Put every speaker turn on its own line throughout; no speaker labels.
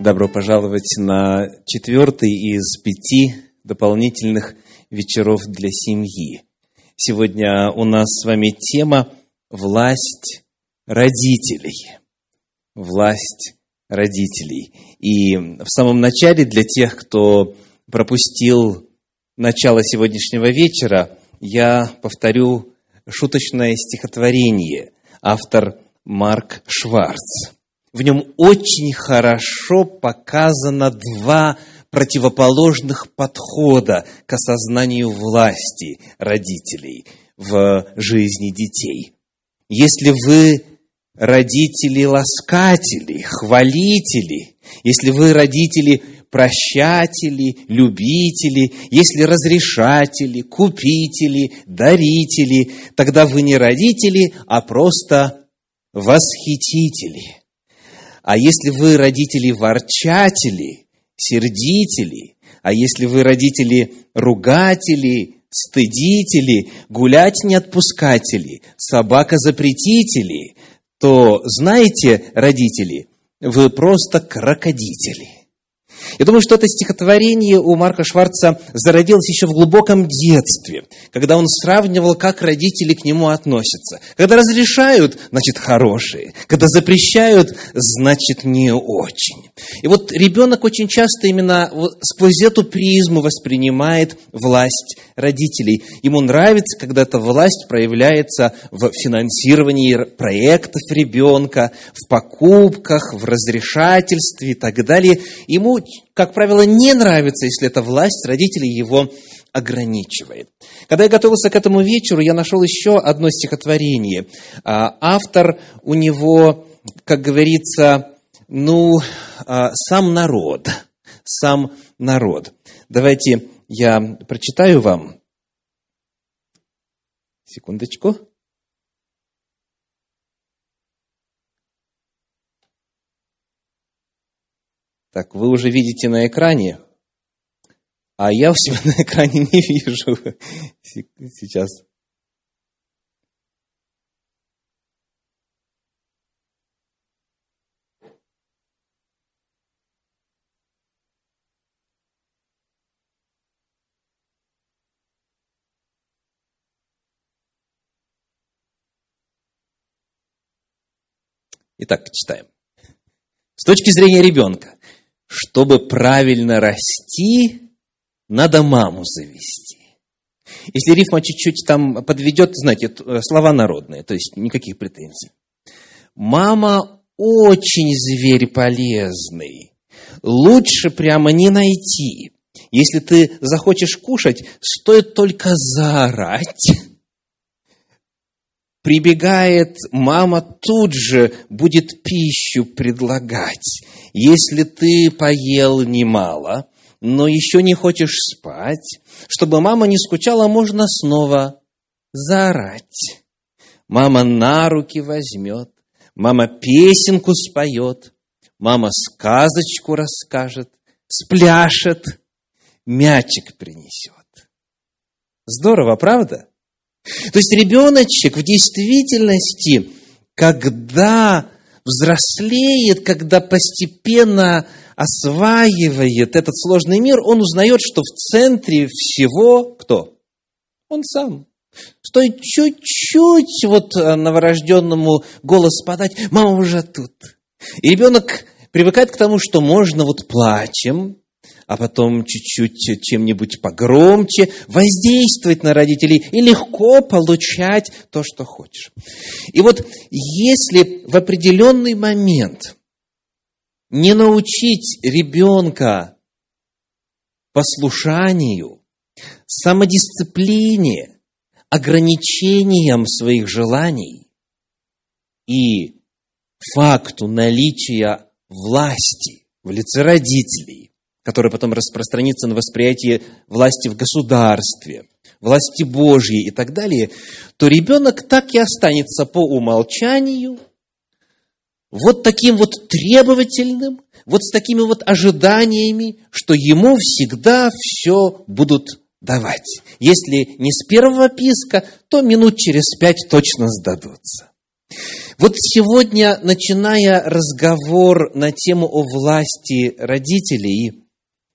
Добро пожаловать на четвертый из пяти дополнительных вечеров для семьи. Сегодня у нас с вами тема «Власть родителей». Власть родителей. И в самом начале для тех, кто пропустил начало сегодняшнего вечера, я повторю шуточное стихотворение. Автор Марк Шварц. В нем очень хорошо показано два противоположных подхода к осознанию власти родителей в жизни детей. Если вы родители-ласкатели, хвалители, если вы родители прощатели, любители, если разрешатели, купители, дарители, тогда вы не родители, а просто восхитители. А если вы родители-ворчатели, сердители, а если вы родители-ругатели, стыдители, гулять не отпускатели, собака-запретители, то знаете, родители, вы просто крокодители. Я думаю, что это стихотворение у Марка Шварца зародилось еще в глубоком детстве, когда он сравнивал, как родители к нему относятся. Когда разрешают, значит, хорошие. Когда запрещают, значит, не очень. И вот ребенок очень часто именно сквозь эту призму воспринимает власть родителей. Ему нравится, когда эта власть проявляется в финансировании проектов ребенка, в покупках, в разрешательстве и так далее. Ему как правило, не нравится, если эта власть родителей его ограничивает. Когда я готовился к этому вечеру, я нашел еще одно стихотворение. А, автор у него, как говорится, ну, а, сам народ. Сам народ. Давайте я прочитаю вам. Секундочку. Так, вы уже видите на экране, а я у себя на экране не вижу. Сейчас. Итак, читаем. С точки зрения ребенка, чтобы правильно расти, надо маму завести. Если рифма чуть-чуть там подведет, знаете, слова народные, то есть никаких претензий. Мама очень зверь полезный. Лучше прямо не найти. Если ты захочешь кушать, стоит только заорать прибегает, мама тут же будет пищу предлагать. Если ты поел немало, но еще не хочешь спать, чтобы мама не скучала, можно снова заорать. Мама на руки возьмет, мама песенку споет, мама сказочку расскажет, спляшет, мячик принесет. Здорово, правда? То есть ребеночек в действительности, когда взрослеет, когда постепенно осваивает этот сложный мир, он узнает, что в центре всего кто? Он сам. Стоит чуть-чуть вот новорожденному голос подать, мама уже тут. И ребенок привыкает к тому, что можно вот плачем, а потом чуть-чуть чем-нибудь погромче, воздействовать на родителей и легко получать то, что хочешь. И вот если в определенный момент не научить ребенка послушанию, самодисциплине, ограничениям своих желаний и факту наличия власти в лице родителей, которое потом распространится на восприятие власти в государстве, власти Божьей и так далее, то ребенок так и останется по умолчанию вот таким вот требовательным, вот с такими вот ожиданиями, что ему всегда все будут давать. Если не с первого писка, то минут через пять точно сдадутся. Вот сегодня, начиная разговор на тему о власти родителей,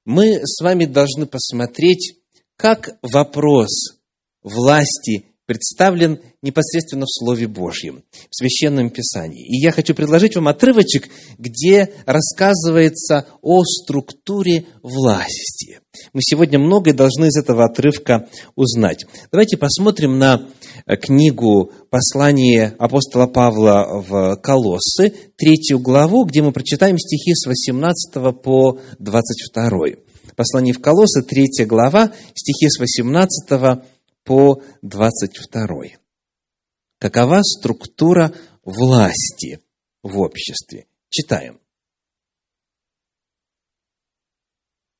мы с вами должны посмотреть, как вопрос власти представлен непосредственно в Слове Божьем, в Священном Писании. И я хочу предложить вам отрывочек, где рассказывается о структуре власти. Мы сегодня многое должны из этого отрывка узнать. Давайте посмотрим на книгу послания апостола Павла в Колоссы, третью главу, где мы прочитаем стихи с 18 по 22. Послание в Колоссы, третья глава, стихи с 18 по 22. Какова структура власти в обществе? Читаем.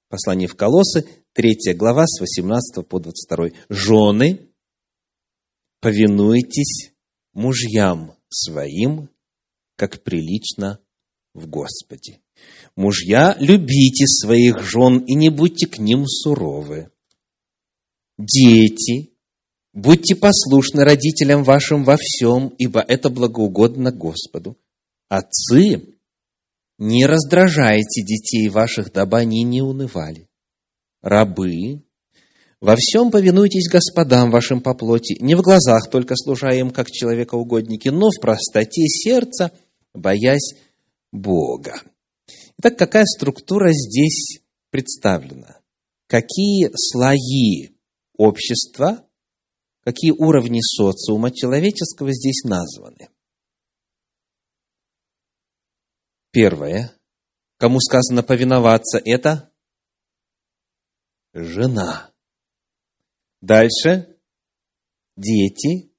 Послание в Колосы, 3 глава, с 18 по 22. «Жены, повинуйтесь мужьям своим, как прилично в Господе. Мужья, любите своих жен и не будьте к ним суровы. Дети, Будьте послушны родителям вашим во всем, ибо это благоугодно Господу. Отцы, не раздражайте детей ваших, дабы они не унывали. Рабы, во всем повинуйтесь господам вашим по плоти, не в глазах только служа им, как человекоугодники, но в простоте сердца, боясь Бога. Итак, какая структура здесь представлена? Какие слои общества какие уровни социума человеческого здесь названы. Первое, кому сказано повиноваться, это жена. Дальше дети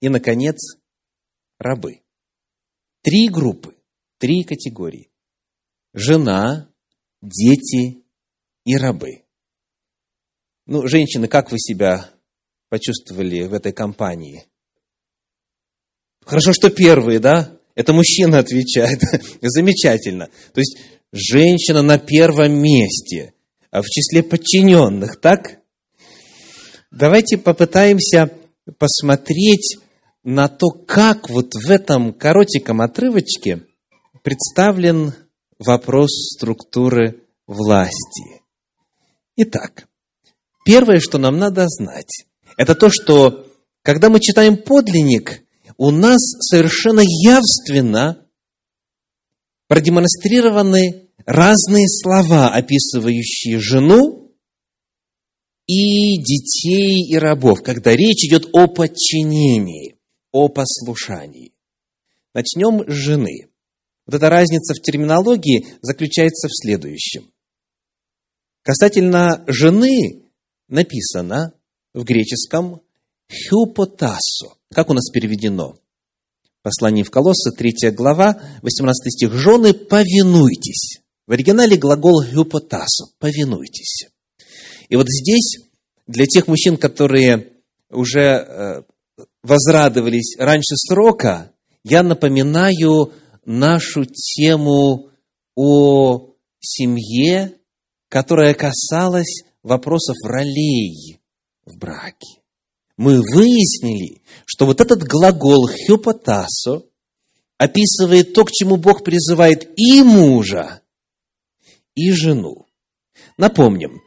и, наконец, рабы. Три группы, три категории. Жена, дети и рабы. Ну, женщины, как вы себя почувствовали в этой компании? Хорошо, что первые, да? Это мужчина отвечает. Замечательно. То есть женщина на первом месте, а в числе подчиненных, так? Давайте попытаемся посмотреть на то, как вот в этом коротеньком отрывочке представлен вопрос структуры власти. Итак, первое, что нам надо знать, это то, что когда мы читаем подлинник, у нас совершенно явственно продемонстрированы разные слова, описывающие жену и детей и рабов, когда речь идет о подчинении, о послушании. Начнем с жены. Вот эта разница в терминологии заключается в следующем. Касательно жены написано в греческом «хюпотасо». Как у нас переведено? Послание в Колоссы, 3 глава, 18 стих. «Жены, повинуйтесь». В оригинале глагол «хюпотасо» – «повинуйтесь». И вот здесь для тех мужчин, которые уже э, возрадовались раньше срока, я напоминаю нашу тему о семье, которая касалась вопросов ролей в браке. Мы выяснили, что вот этот глагол «хюпотасо» описывает то, к чему Бог призывает и мужа, и жену. Напомним,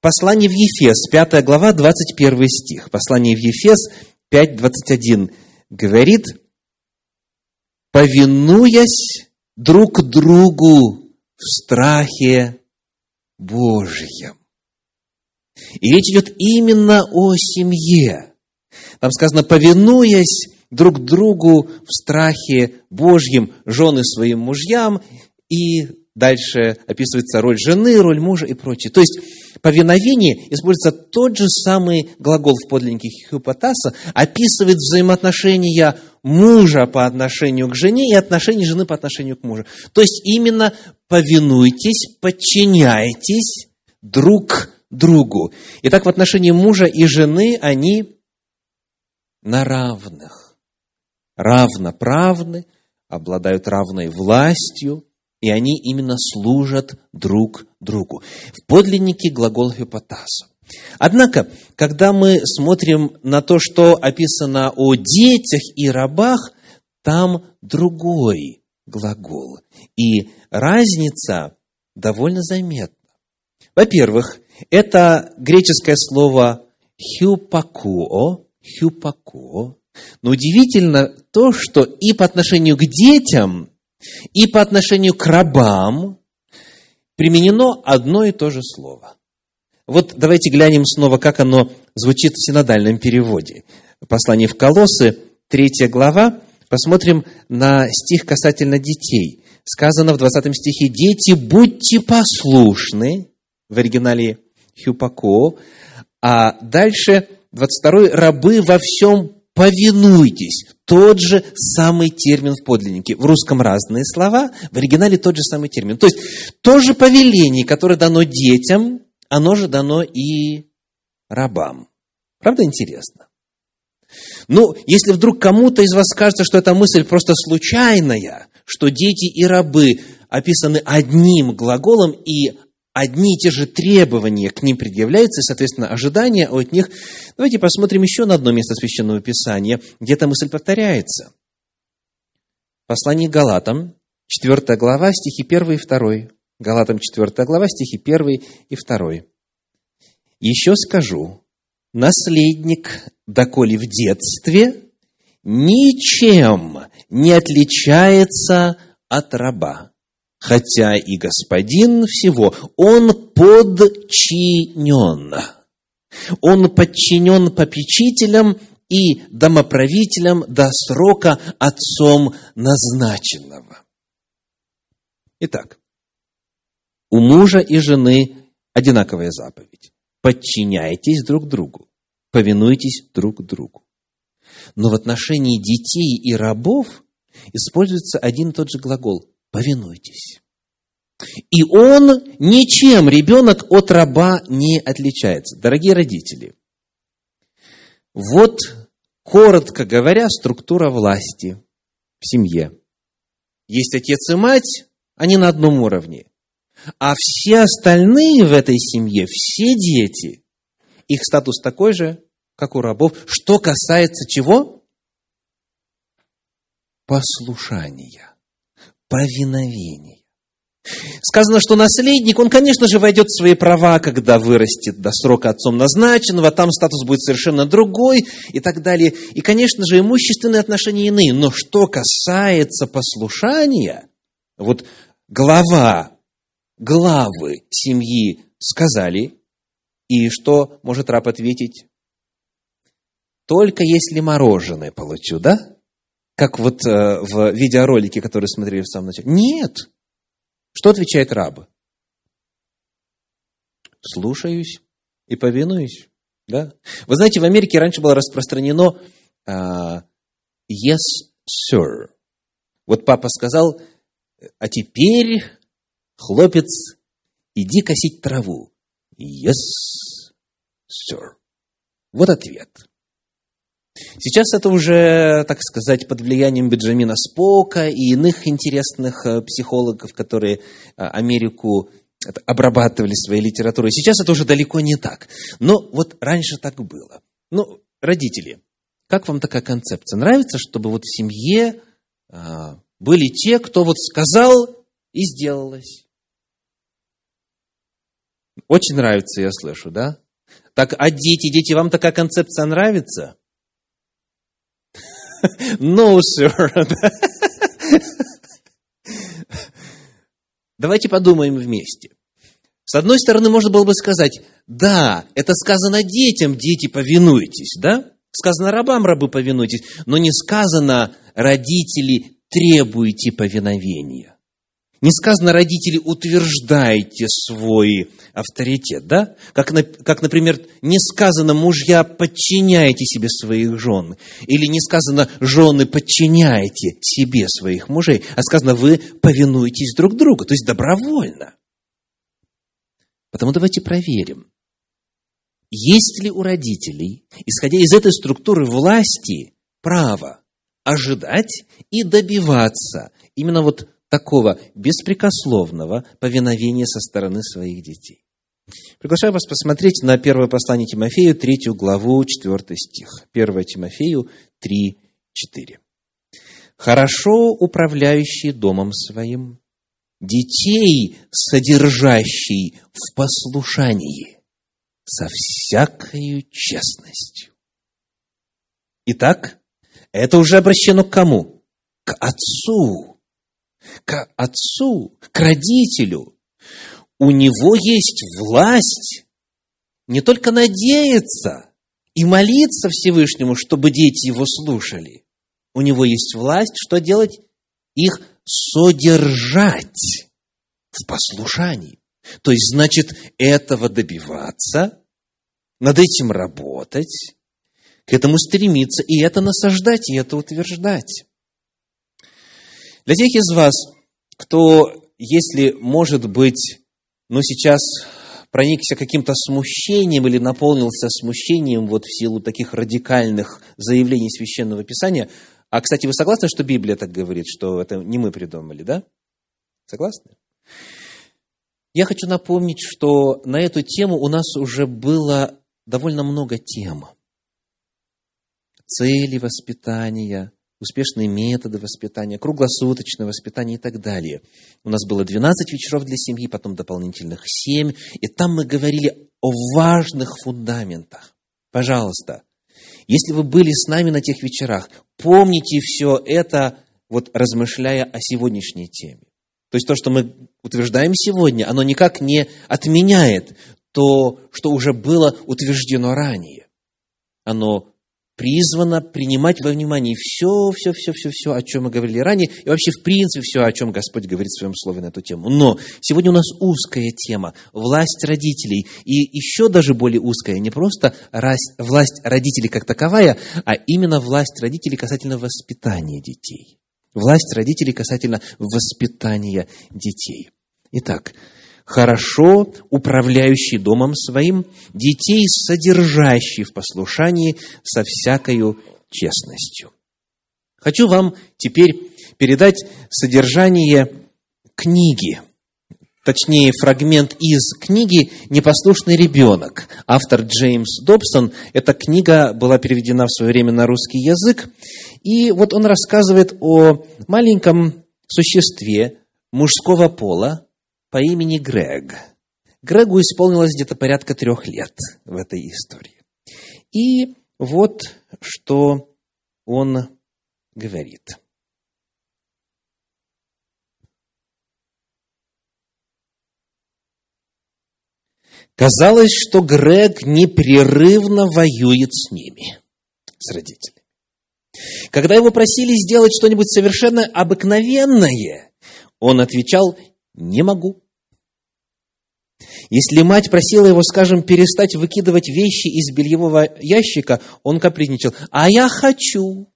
послание в Ефес, 5 глава, 21 стих. Послание в Ефес 5, 21 говорит, повинуясь друг другу в страхе Божьем. И речь идет именно о семье. Там сказано, повинуясь друг другу в страхе Божьем, жены своим мужьям, и дальше описывается роль жены, роль мужа и прочее. То есть, повиновение используется тот же самый глагол в подлиннике хипотаса, описывает взаимоотношения мужа по отношению к жене и отношения жены по отношению к мужу. То есть, именно повинуйтесь, подчиняйтесь друг другу. Итак, в отношении мужа и жены они на равных. Равноправны, обладают равной властью, и они именно служат друг другу. В подлиннике глагол «хипотаза». Однако, когда мы смотрим на то, что описано о детях и рабах, там другой глагол. И разница довольно заметна. Во-первых, это греческое слово хюпакуо, хюпакуо. Но удивительно то, что и по отношению к детям, и по отношению к рабам применено одно и то же слово. Вот давайте глянем снова, как оно звучит в синодальном переводе. Послание в Колосы, третья глава, посмотрим на стих касательно детей. Сказано в 20 стихе, «Дети, будьте послушны», в оригинале «хюпако», а дальше 22 «рабы во всем повинуйтесь». Тот же самый термин в подлиннике. В русском разные слова, в оригинале тот же самый термин. То есть, то же повеление, которое дано детям, оно же дано и рабам. Правда интересно? Ну, если вдруг кому-то из вас кажется, что эта мысль просто случайная, что дети и рабы описаны одним глаголом, и одни и те же требования к ним предъявляются, и, соответственно, ожидания от них. Давайте посмотрим еще на одно место Священного Писания, где эта мысль повторяется. Послание Галатам, 4 глава, стихи 1 и 2. Галатам 4 глава, стихи 1 и 2. «Еще скажу, наследник, доколе в детстве, ничем не отличается от раба, хотя и господин всего, он подчинен. Он подчинен попечителям и домоправителям до срока отцом назначенного. Итак, у мужа и жены одинаковая заповедь. Подчиняйтесь друг другу, повинуйтесь друг другу. Но в отношении детей и рабов используется один и тот же глагол повинуйтесь. И он ничем, ребенок, от раба не отличается. Дорогие родители, вот, коротко говоря, структура власти в семье. Есть отец и мать, они на одном уровне. А все остальные в этой семье, все дети, их статус такой же, как у рабов. Что касается чего? Послушания повиновения. Сказано, что наследник, он, конечно же, войдет в свои права, когда вырастет до срока отцом назначенного, там статус будет совершенно другой и так далее. И, конечно же, имущественные отношения иные. Но что касается послушания, вот глава, главы семьи сказали, и что может раб ответить? Только если мороженое получу, да? Как вот э, в видеоролике, который смотрели в самом начале. Нет. Что отвечает раб? Слушаюсь и повинуюсь. Да? Вы знаете, в Америке раньше было распространено uh, yes, sir. Вот папа сказал, а теперь, хлопец, иди косить траву. Yes, sir. Вот ответ. Сейчас это уже, так сказать, под влиянием Бенджамина Спока и иных интересных э, психологов, которые э, Америку обрабатывали своей литературой. Сейчас это уже далеко не так. Но вот раньше так было. Ну, родители, как вам такая концепция? Нравится, чтобы вот в семье а, были те, кто вот сказал и сделалось? Очень нравится, я слышу, да? Так, а дети, дети, вам такая концепция нравится? No, sir. Давайте подумаем вместе. С одной стороны, можно было бы сказать, да, это сказано детям, дети, повинуйтесь, да? Сказано рабам, рабы, повинуйтесь, но не сказано родители, требуйте повиновения. Не сказано, родители, утверждайте свой авторитет, да? Как, как, например, не сказано, мужья, подчиняйте себе своих жен. Или не сказано, жены, подчиняйте себе своих мужей. А сказано, вы повинуетесь друг другу, то есть добровольно. Потому давайте проверим, есть ли у родителей, исходя из этой структуры власти, право ожидать и добиваться именно вот такого беспрекословного повиновения со стороны своих детей. Приглашаю вас посмотреть на первое послание Тимофею, третью главу, четвертый стих. 1 Тимофею 3, 4. хорошо управляющий домом своим, детей, содержащий в послушании, со всякою честностью. Итак, это уже обращено к кому? К отцу. К отцу, к родителю. У него есть власть не только надеяться и молиться Всевышнему, чтобы дети его слушали. У него есть власть, что делать? Их содержать в послушании. То есть, значит, этого добиваться, над этим работать, к этому стремиться, и это насаждать, и это утверждать. Для тех из вас, кто, если, может быть, ну, сейчас проникся каким-то смущением или наполнился смущением вот в силу таких радикальных заявлений Священного Писания. А, кстати, вы согласны, что Библия так говорит, что это не мы придумали, да? Согласны? Я хочу напомнить, что на эту тему у нас уже было довольно много тем. Цели воспитания, успешные методы воспитания, круглосуточное воспитание и так далее. У нас было 12 вечеров для семьи, потом дополнительных 7, и там мы говорили о важных фундаментах. Пожалуйста, если вы были с нами на тех вечерах, помните все это, вот размышляя о сегодняшней теме. То есть то, что мы утверждаем сегодня, оно никак не отменяет то, что уже было утверждено ранее. Оно призвано принимать во внимание все, все, все, все, все, о чем мы говорили ранее, и вообще, в принципе, все, о чем Господь говорит в своем слове на эту тему. Но сегодня у нас узкая тема – власть родителей. И еще даже более узкая, не просто власть родителей как таковая, а именно власть родителей касательно воспитания детей власть родителей касательно воспитания детей. Итак, хорошо управляющий домом своим, детей содержащий в послушании со всякою честностью. Хочу вам теперь передать содержание книги, точнее фрагмент из книги «Непослушный ребенок». Автор Джеймс Добсон. Эта книга была переведена в свое время на русский язык. И вот он рассказывает о маленьком существе мужского пола по имени Грег. Грегу исполнилось где-то порядка трех лет в этой истории. И вот что он говорит. Казалось, что Грег непрерывно воюет с ними, с родителями. Когда его просили сделать что-нибудь совершенно обыкновенное, он отвечал «не могу». Если мать просила его, скажем, перестать выкидывать вещи из бельевого ящика, он капризничал «а я хочу».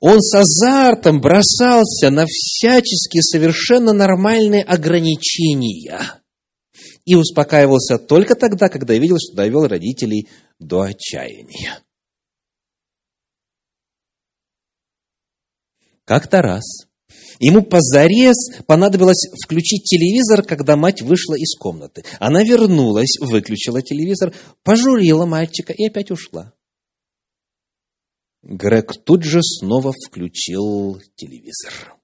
Он с азартом бросался на всяческие совершенно нормальные ограничения и успокаивался только тогда, когда видел, что довел родителей до отчаяния. Как-то раз ему позарез понадобилось включить телевизор, когда мать вышла из комнаты. Она вернулась, выключила телевизор, пожурила мальчика и опять ушла. Грег тут же снова включил телевизор.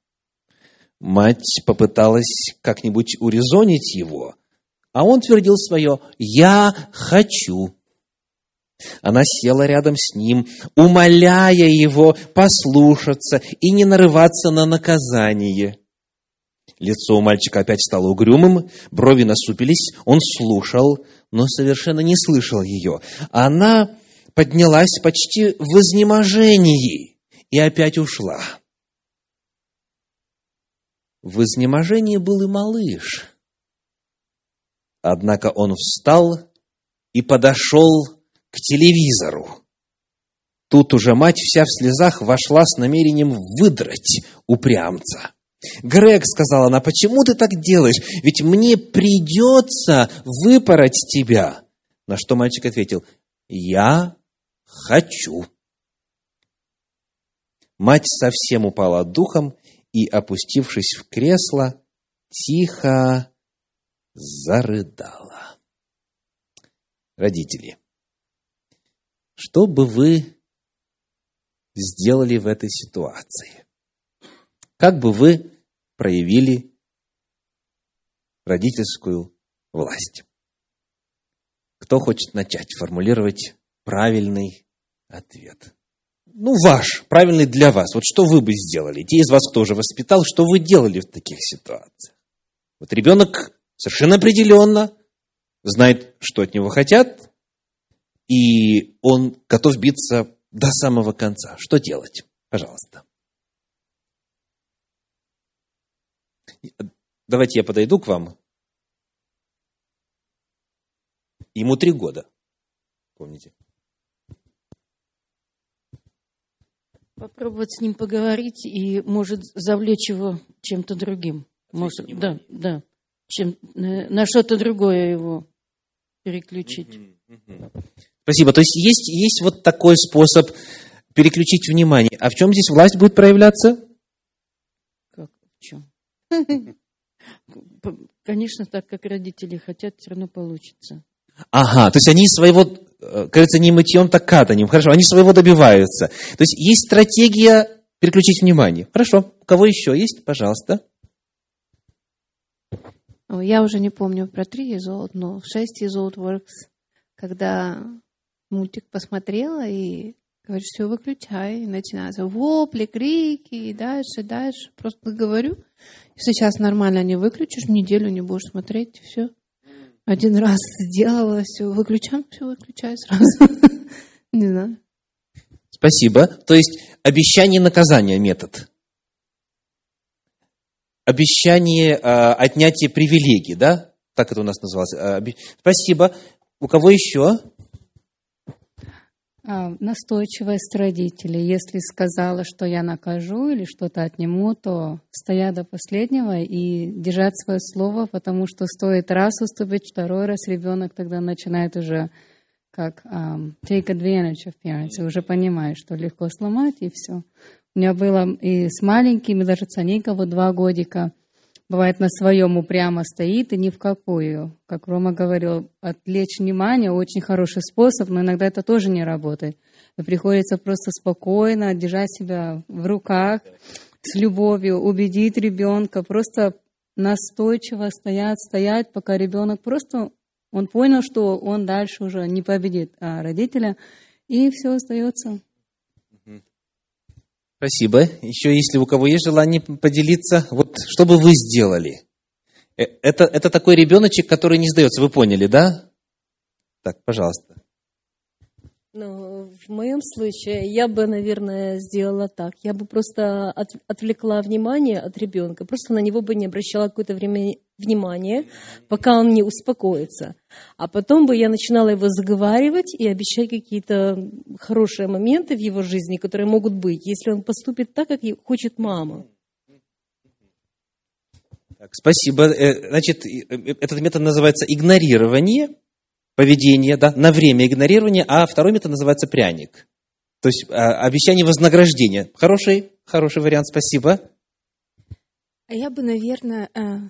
Мать попыталась как-нибудь урезонить его, а он твердил свое «Я хочу». Она села рядом с ним, умоляя его послушаться и не нарываться на наказание. Лицо у мальчика опять стало угрюмым, брови насупились, он слушал, но совершенно не слышал ее. Она поднялась почти в изнеможении и опять ушла. В изнеможении был и малыш. Однако он встал и подошел к телевизору. Тут уже мать вся в слезах вошла с намерением выдрать упрямца. «Грег», — сказала она, — «почему ты так делаешь? Ведь мне придется выпороть тебя». На что мальчик ответил, «Я хочу». Мать совсем упала духом и, опустившись в кресло, тихо зарыдала. Родители, что бы вы сделали в этой ситуации? Как бы вы проявили родительскую власть? Кто хочет начать формулировать правильный ответ? Ну, ваш, правильный для вас. Вот что вы бы сделали? Те из вас, кто уже воспитал, что вы делали в таких ситуациях? Вот ребенок совершенно определенно знает, что от него хотят, и он готов биться до самого конца. Что делать? Пожалуйста. Давайте я подойду к вам. Ему три года. Помните?
Попробовать с ним поговорить и, может, завлечь его чем-то другим. Может, да, да. Чем, э, на что-то другое его переключить.
Спасибо. То есть есть, есть вот такой способ переключить внимание. А в чем здесь власть будет проявляться?
Как? В чем? Конечно, так как родители хотят, все равно получится.
Ага, то есть они своего, э, кажется, не мытьем, так катанием. Хорошо, они своего добиваются. То есть есть стратегия переключить внимание. Хорошо, у кого еще есть? Пожалуйста.
Я уже не помню про три old, но шесть old works, когда мультик посмотрела и говорит, все, выключай. И начинаются вопли, крики, и дальше, дальше. Просто говорю, сейчас нормально не выключишь, неделю не будешь смотреть, все. Один раз сделала, все, выключаем, все, выключай сразу. Не знаю.
Спасибо. То есть обещание наказания метод. Обещание э, отнятия привилегий, да? Так это у нас называлось. Э, спасибо. У кого еще?
А, настойчивость родителей. Если сказала, что я накажу или что-то отниму, то стоя до последнего и держать свое слово, потому что стоит раз уступить, второй раз ребенок тогда начинает уже как um, take advantage of parents, и уже понимает, что легко сломать, и все. У меня было и с маленькими, даже Цаника, вот два годика, бывает на своем упрямо стоит и ни в какую. Как Рома говорил, отвлечь внимание очень хороший способ, но иногда это тоже не работает. И приходится просто спокойно держать себя в руках, с любовью, убедить ребенка, просто настойчиво стоять, стоять, пока ребенок просто, он понял, что он дальше уже не победит а родителя, и все остается.
Спасибо. Еще, если у кого есть желание поделиться, вот что бы вы сделали? Э, это, это такой ребеночек, который не сдается, вы поняли, да? Так, пожалуйста.
Ну, в моем случае я бы, наверное, сделала так. Я бы просто от, отвлекла внимание от ребенка, просто на него бы не обращала какое-то время внимания, пока он не успокоится. А потом бы я начинала его заговаривать и обещать какие-то хорошие моменты в его жизни, которые могут быть, если он поступит так, как хочет мама.
Спасибо. Э, значит, э, этот метод называется игнорирование поведение, да, на время игнорирования, а второй метод называется пряник. То есть а, обещание вознаграждения. Хороший, хороший вариант, спасибо.
А я бы, наверное, э,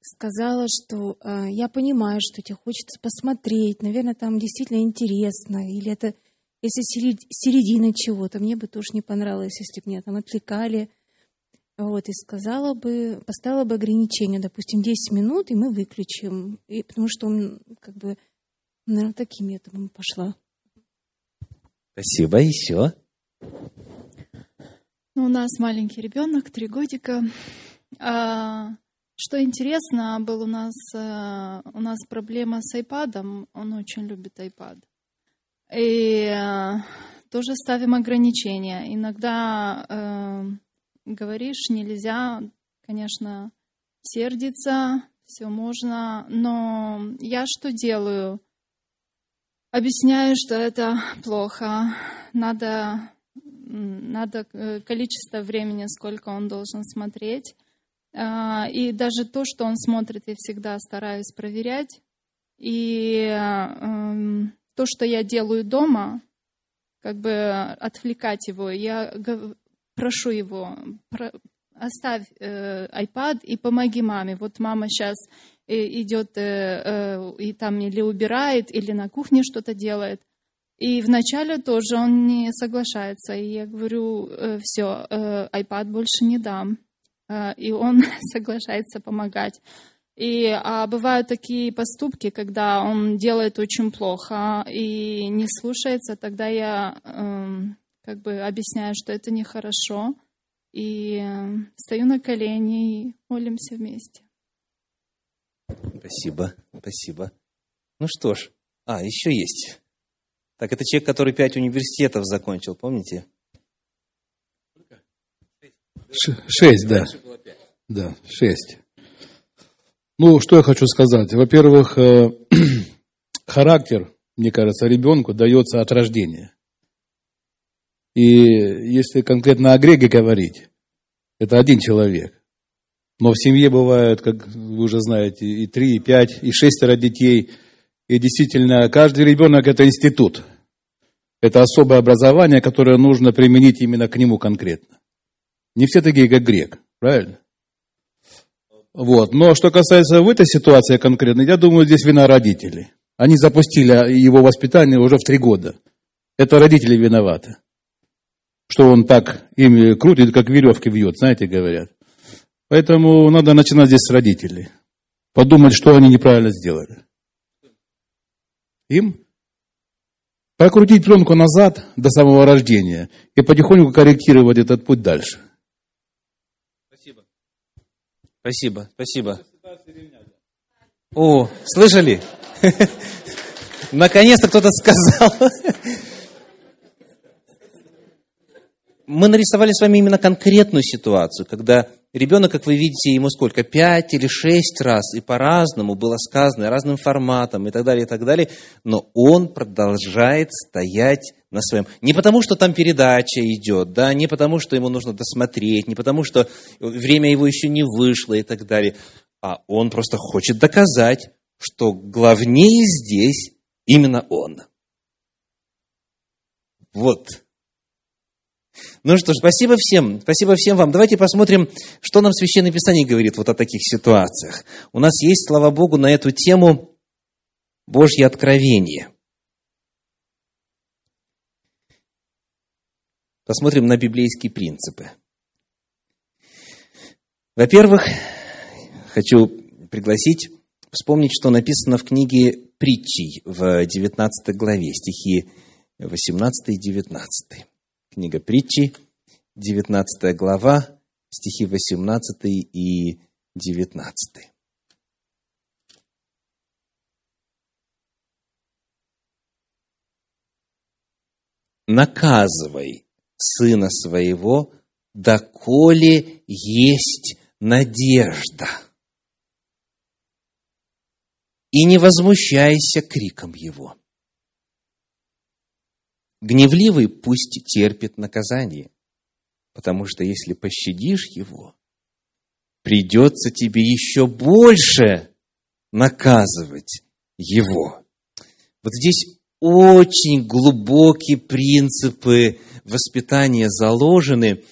сказала, что э, я понимаю, что тебе хочется посмотреть, наверное, там действительно интересно, или это если середина чего-то, мне бы тоже не понравилось, если бы меня там отвлекали. Вот, и сказала бы, поставила бы ограничение, допустим, 10 минут, и мы выключим. И, потому что он, как бы, наверное, таким методом пошла.
Спасибо. Еще?
Ну, у нас маленький ребенок, три годика. А, что интересно, был у нас, а, у нас проблема с iPad, он очень любит iPad. И а, тоже ставим ограничения. Иногда а, говоришь, нельзя, конечно, сердиться, все можно, но я что делаю? Объясняю, что это плохо, надо, надо э, количество времени, сколько он должен смотреть. А, и даже то, что он смотрит, я всегда стараюсь проверять. И эм, то, что я делаю дома, как бы отвлекать его, я прошу его, про, оставь э, iPad и помоги маме. Вот мама сейчас э, идет э, э, и там или убирает, или на кухне что-то делает. И вначале тоже он не соглашается. И я говорю, все, iPad больше не дам. И он соглашается помогать. И а бывают такие поступки, когда он делает очень плохо и не слушается, тогда я э, как бы объясняю, что это нехорошо, и э, стою на колени и молимся вместе.
Спасибо, спасибо. Ну что ж, а, еще есть. Так, это человек, который пять университетов закончил, помните?
шесть, да. Да, шесть. Ну, что я хочу сказать. Во-первых, э, характер, мне кажется, ребенку дается от рождения. И если конкретно о Греге говорить, это один человек. Но в семье бывает, как вы уже знаете, и три, и пять, и шестеро детей. И действительно, каждый ребенок – это институт. Это особое образование, которое нужно применить именно к нему конкретно. Не все такие, как грек, правильно? Вот. Но что касается в этой ситуации конкретно, я думаю, здесь вина родителей. Они запустили его воспитание уже в три года. Это родители виноваты. Что он так ими крутит, как веревки вьет, знаете, говорят. Поэтому надо начинать здесь с родителей. Подумать, что они неправильно сделали. Им прокрутить пленку назад до самого рождения и потихоньку корректировать этот путь дальше.
Спасибо, спасибо. О, слышали? Наконец-то кто-то сказал. Мы нарисовали с вами именно конкретную ситуацию, когда ребенок, как вы видите, ему сколько? Пять или шесть раз, и по-разному было сказано, разным форматом и так далее, и так далее, но он продолжает стоять на своем. Не потому, что там передача идет, да, не потому, что ему нужно досмотреть, не потому, что время его еще не вышло и так далее, а он просто хочет доказать, что главнее здесь именно он. Вот. Ну что ж, спасибо всем, спасибо всем вам. Давайте посмотрим, что нам Священное Писание говорит вот о таких ситуациях. У нас есть, слава Богу, на эту тему Божье откровение – Посмотрим на библейские принципы. Во-первых, хочу пригласить вспомнить, что написано в книге притчей в 19 главе, стихи 18 и 19. Книга притчи, 19 глава, стихи 18 и 19. Наказывай Сына Своего, доколе есть надежда. И не возмущайся криком Его. Гневливый пусть терпит наказание, потому что если пощадишь его, придется тебе еще больше наказывать его. Вот здесь очень глубокие принципы воспитания заложены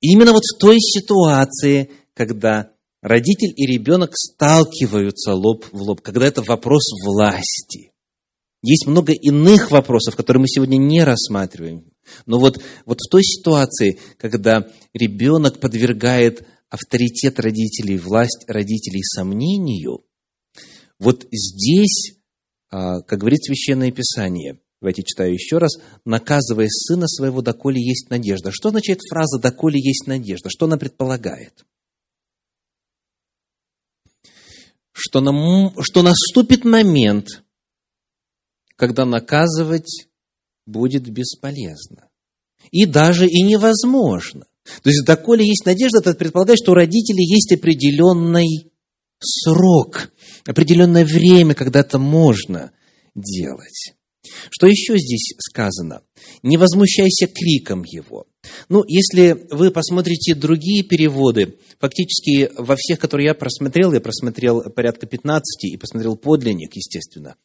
именно вот в той ситуации, когда родитель и ребенок сталкиваются лоб в лоб, когда это вопрос власти. Есть много иных вопросов, которые мы сегодня не рассматриваем. Но вот, вот в той ситуации, когда ребенок подвергает авторитет родителей, власть родителей сомнению, вот здесь, а, как говорит Священное Писание, Давайте читаю еще раз. «Наказывая сына своего, доколе есть надежда». Что означает фраза «доколе есть надежда»? Что она предполагает? Что, нам, что наступит момент, когда наказывать будет бесполезно. И даже и невозможно. То есть, доколе есть надежда, это предполагает, что у родителей есть определенный срок, определенное время, когда это можно делать. Что еще здесь сказано? Не возмущайся криком его. Ну, если вы посмотрите другие переводы, фактически во всех, которые я просмотрел, я просмотрел порядка 15 и посмотрел подлинник, естественно,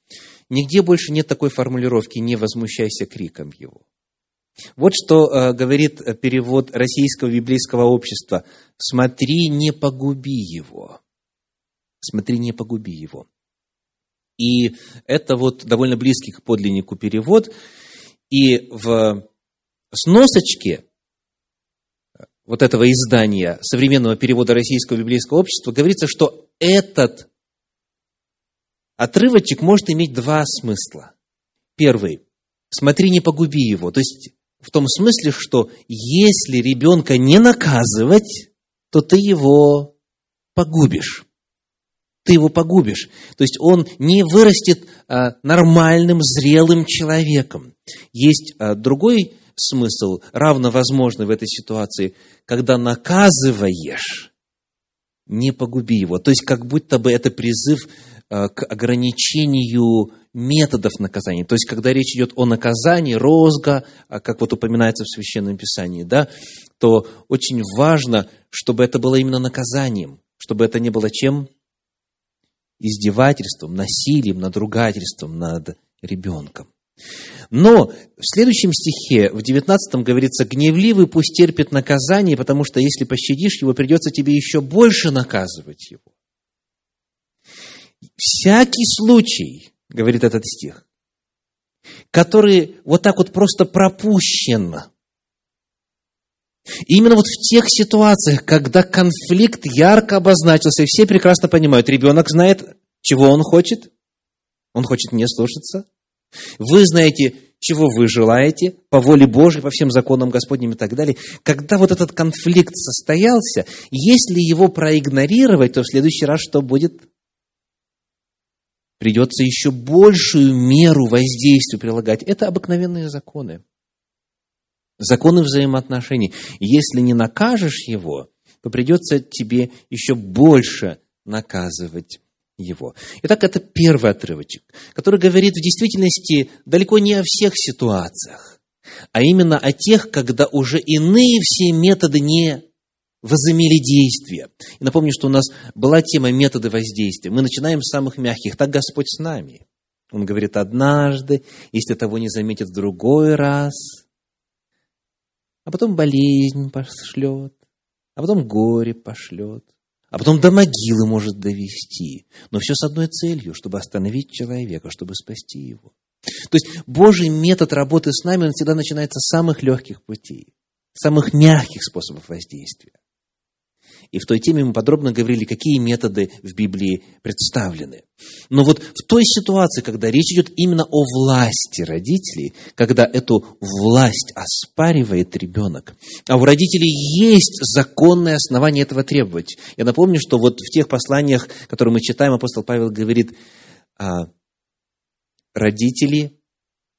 нигде больше нет такой формулировки «не возмущайся криком его». Вот что э, говорит перевод Российского библейского общества. «Смотри, не погуби его». «Смотри, не погуби его». И это вот довольно близкий к подлиннику перевод. И в сносочке вот этого издания современного перевода Российского библейского общества говорится, что этот отрывочек может иметь два смысла. Первый – смотри, не погуби его. То есть, в том смысле, что если ребенка не наказывать, то ты его погубишь. Ты его погубишь. То есть он не вырастет а, нормальным, зрелым человеком. Есть а, другой смысл, равно возможный в этой ситуации, когда наказываешь, не погуби его. То есть как будто бы это призыв к ограничению методов наказания. То есть, когда речь идет о наказании, розга, а, как вот упоминается в Священном Писании, да, то очень важно, чтобы это было именно наказанием, чтобы это не было чем? Издевательством, насилием, надругательством над ребенком. Но в следующем стихе, в 19 говорится, гневливый пусть терпит наказание, потому что если пощадишь его, придется тебе еще больше наказывать его. Всякий случай, говорит этот стих, который вот так вот просто пропущен. Именно вот в тех ситуациях, когда конфликт ярко обозначился, и все прекрасно понимают, ребенок знает, чего он хочет, он хочет не слушаться. Вы знаете, чего вы желаете, по воле Божьей, по всем законам Господним и так далее. Когда вот этот конфликт состоялся, если его проигнорировать, то в следующий раз что будет? Придется еще большую меру воздействия прилагать. Это обыкновенные законы. Законы взаимоотношений. Если не накажешь его, то придется тебе еще больше наказывать его. Итак, это первый отрывочек, который говорит в действительности далеко не о всех ситуациях, а именно о тех, когда уже иные все методы не возымели действие. И напомню, что у нас была тема методы воздействия. Мы начинаем с самых мягких. Так Господь с нами. Он говорит однажды, если того не заметит в другой раз, а потом болезнь пошлет, а потом горе пошлет, а потом до могилы может довести. Но все с одной целью, чтобы остановить человека, чтобы спасти его. То есть Божий метод работы с нами, он всегда начинается с самых легких путей, самых мягких способов воздействия. И в той теме мы подробно говорили, какие методы в Библии представлены. Но вот в той ситуации, когда речь идет именно о власти родителей, когда эту власть оспаривает ребенок, а у родителей есть законное основание этого требовать. Я напомню, что вот в тех посланиях, которые мы читаем, апостол Павел говорит, «А, родители,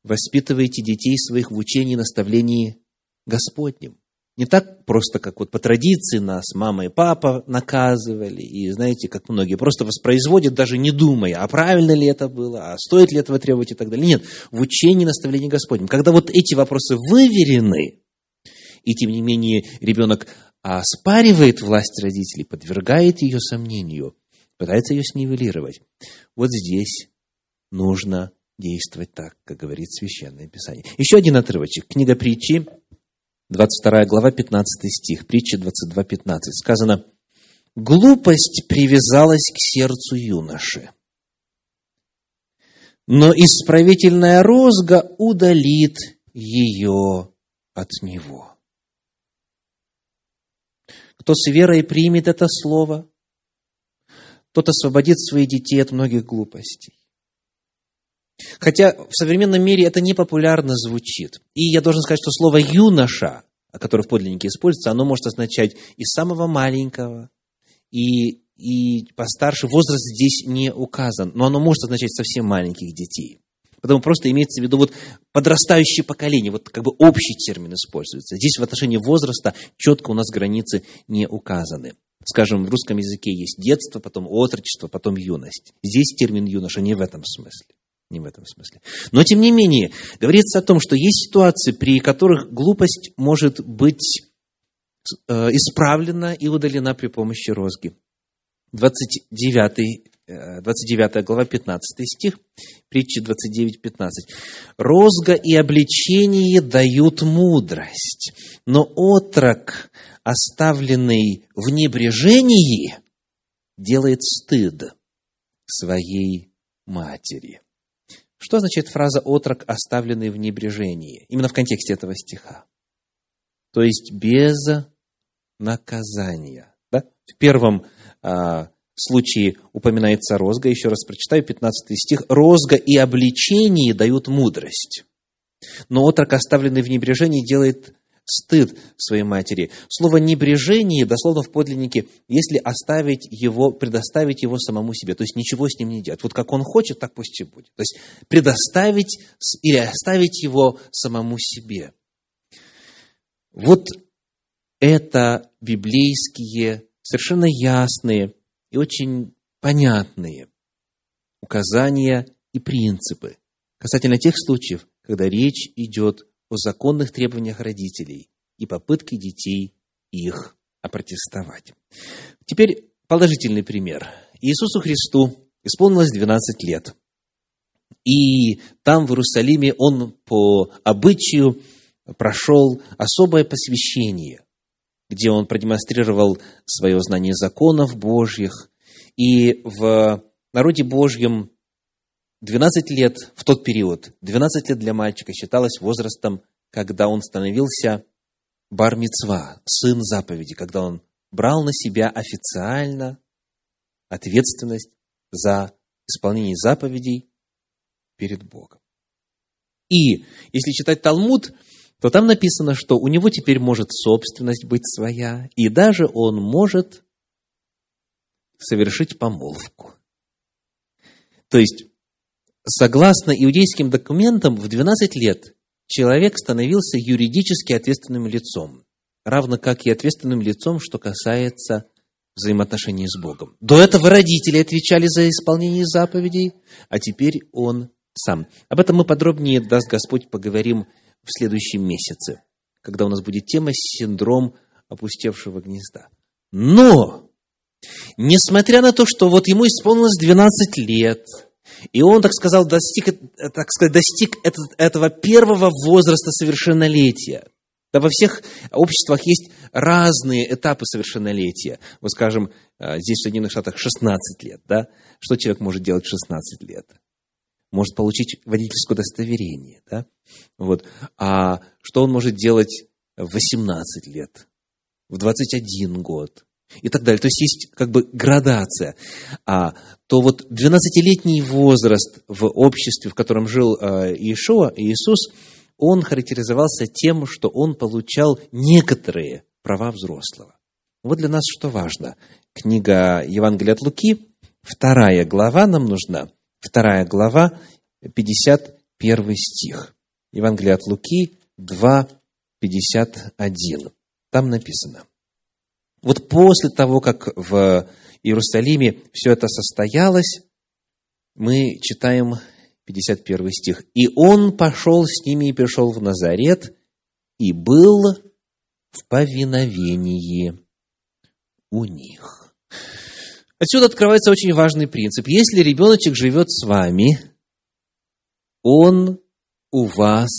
воспитывайте детей своих в учении и наставлении Господнем. Не так просто, как вот по традиции нас мама и папа наказывали, и знаете, как многие просто воспроизводят, даже не думая, а правильно ли это было, а стоит ли этого требовать и так далее. Нет, в учении наставления Господнем. Когда вот эти вопросы выверены, и тем не менее ребенок оспаривает власть родителей, подвергает ее сомнению, пытается ее снивелировать, вот здесь нужно действовать так, как говорит Священное Писание. Еще один отрывочек. Книга притчи, 22 глава, 15 стих, притча 22, 15. Сказано, «Глупость привязалась к сердцу юноши, но исправительная розга удалит ее от него». Кто с верой примет это слово, тот освободит своих детей от многих глупостей. Хотя в современном мире это не популярно звучит. И я должен сказать, что слово «юноша», которое в подлиннике используется, оно может означать и самого маленького, и, и постарше. Возраст здесь не указан, но оно может означать совсем маленьких детей. Потому просто имеется в виду вот подрастающее поколение, вот как бы общий термин используется. Здесь в отношении возраста четко у нас границы не указаны. Скажем, в русском языке есть детство, потом отрочество, потом юность. Здесь термин юноша не в этом смысле не в этом смысле. Но, тем не менее, говорится о том, что есть ситуации, при которых глупость может быть э, исправлена и удалена при помощи розги. 29, 29 э, глава, 15 стих, притча 29-15. «Розга и обличение дают мудрость, но отрок, оставленный в небрежении, делает стыд своей матери». Что означает фраза «отрок, оставленный в небрежении»? Именно в контексте этого стиха. То есть без наказания. Да? В первом а, случае упоминается розга. Еще раз прочитаю 15 стих. «Розга и обличение дают мудрость, но отрок, оставленный в небрежении, делает стыд своей матери. Слово «небрежение» дословно в подлиннике, если оставить его, предоставить его самому себе, то есть ничего с ним не делать. Вот как он хочет, так пусть и будет. То есть предоставить или оставить его самому себе. Вот это библейские, совершенно ясные и очень понятные указания и принципы касательно тех случаев, когда речь идет о законных требованиях родителей и попытке детей их опротестовать. Теперь положительный пример. Иисусу Христу исполнилось 12 лет. И там, в Иерусалиме, он по обычаю прошел особое посвящение, где он продемонстрировал свое знание законов Божьих. И в народе Божьем 12 лет в тот период, 12 лет для мальчика считалось возрастом, когда он становился бармицва, сын заповеди, когда он брал на себя официально ответственность за исполнение заповедей перед Богом. И если читать Талмуд, то там написано, что у него теперь может собственность быть своя, и даже он может совершить помолвку. То есть Согласно иудейским документам, в 12 лет человек становился юридически ответственным лицом, равно как и ответственным лицом, что касается взаимоотношений с Богом. До этого родители отвечали за исполнение заповедей, а теперь он сам. Об этом мы подробнее, даст Господь, поговорим в следующем месяце, когда у нас будет тема «Синдром опустевшего гнезда». Но, несмотря на то, что вот ему исполнилось 12 лет – и он, так сказал, достиг, так сказать, достиг этого первого возраста совершеннолетия. Да во всех обществах есть разные этапы совершеннолетия. Вот, скажем, э, здесь в Соединенных Штатах 16 лет. Да? Что человек может делать в 16 лет? Может получить водительское удостоверение. Да? Вот. А что он может делать в 18 лет? В 21 год? И так далее. То есть есть как бы градация. А, то вот 12-летний возраст в обществе, в котором жил э, Иешуа, Иисус, он характеризовался тем, что он получал некоторые права взрослого. Вот для нас что важно. Книга Евангелия от Луки, вторая глава нам нужна. Вторая глава, 51 стих. Евангелие от Луки 2, 51. Там написано. Вот после того, как в Иерусалиме все это состоялось, мы читаем 51 стих. «И он пошел с ними и пришел в Назарет, и был в повиновении у них». Отсюда открывается очень важный принцип. Если ребеночек живет с вами, он у вас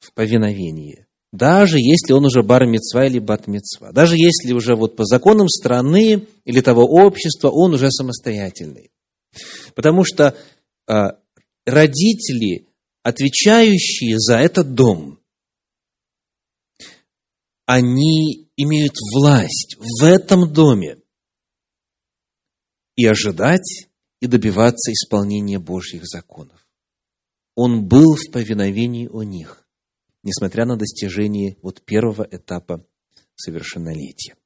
в повиновении даже если он уже бар или бат даже если уже вот по законам страны или того общества он уже самостоятельный. Потому что э, родители, отвечающие за этот дом, они имеют власть в этом доме и ожидать, и добиваться исполнения Божьих законов. Он был в повиновении у них несмотря на достижение вот первого этапа совершеннолетия.